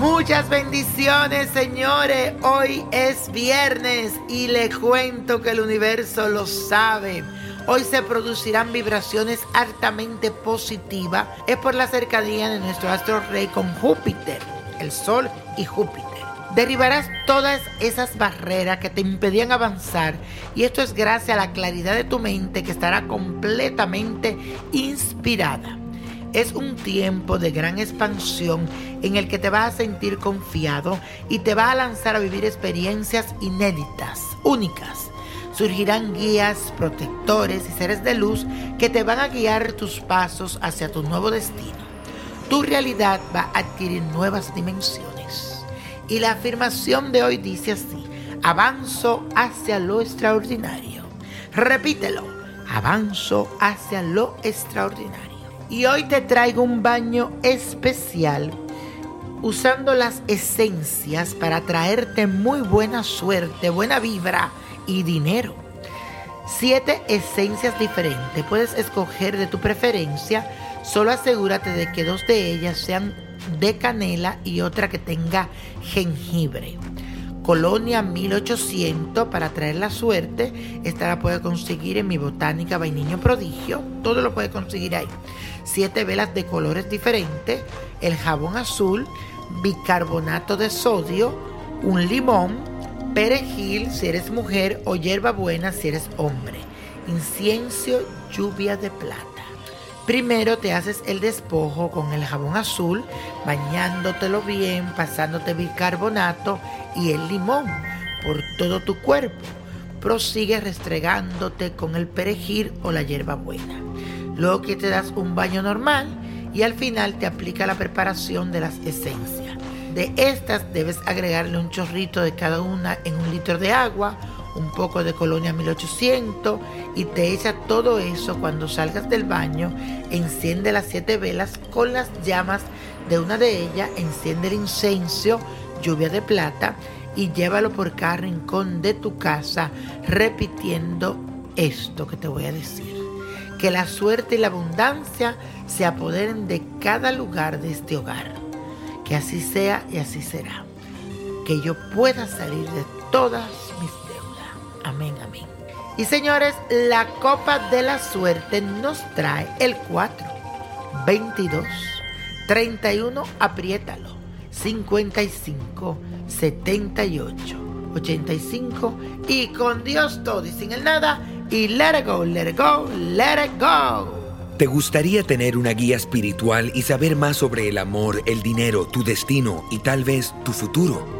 Muchas bendiciones, señores. Hoy es viernes y le cuento que el universo lo sabe. Hoy se producirán vibraciones altamente positivas. Es por la cercanía de nuestro astro rey con Júpiter, el Sol y Júpiter. Derribarás todas esas barreras que te impedían avanzar y esto es gracias a la claridad de tu mente que estará completamente inspirada. Es un tiempo de gran expansión en el que te vas a sentir confiado y te va a lanzar a vivir experiencias inéditas, únicas. Surgirán guías, protectores y seres de luz que te van a guiar tus pasos hacia tu nuevo destino. Tu realidad va a adquirir nuevas dimensiones. Y la afirmación de hoy dice así, avanzo hacia lo extraordinario. Repítelo, avanzo hacia lo extraordinario. Y hoy te traigo un baño especial usando las esencias para traerte muy buena suerte, buena vibra y dinero. Siete esencias diferentes. Puedes escoger de tu preferencia. Solo asegúrate de que dos de ellas sean de canela y otra que tenga jengibre. Colonia 1800 para traer la suerte. Esta la puede conseguir en mi botánica Vainiño Prodigio. Todo lo puede conseguir ahí. Siete velas de colores diferentes. El jabón azul. Bicarbonato de sodio. Un limón. Perejil si eres mujer o hierbabuena si eres hombre. Incienso, lluvia de plata. Primero te haces el despojo con el jabón azul, bañándotelo bien, pasándote bicarbonato y el limón por todo tu cuerpo. Prosigue restregándote con el perejil o la hierbabuena. Luego que te das un baño normal y al final te aplica la preparación de las esencias. De estas debes agregarle un chorrito de cada una en un litro de agua, un poco de colonia 1800 y te echa todo eso cuando salgas del baño, enciende las siete velas con las llamas de una de ellas, enciende el incenso, lluvia de plata y llévalo por cada rincón de tu casa repitiendo esto que te voy a decir. Que la suerte y la abundancia se apoderen de cada lugar de este hogar. Que así sea y así será. Que yo pueda salir de todas mis deudas. Amén, amén. Y señores, la copa de la suerte nos trae el 4, 22, 31, apriétalo, 55, 78, 85 y con Dios todo y sin el nada y let it go, let it go, let it go. ¿Te gustaría tener una guía espiritual y saber más sobre el amor, el dinero, tu destino y tal vez tu futuro?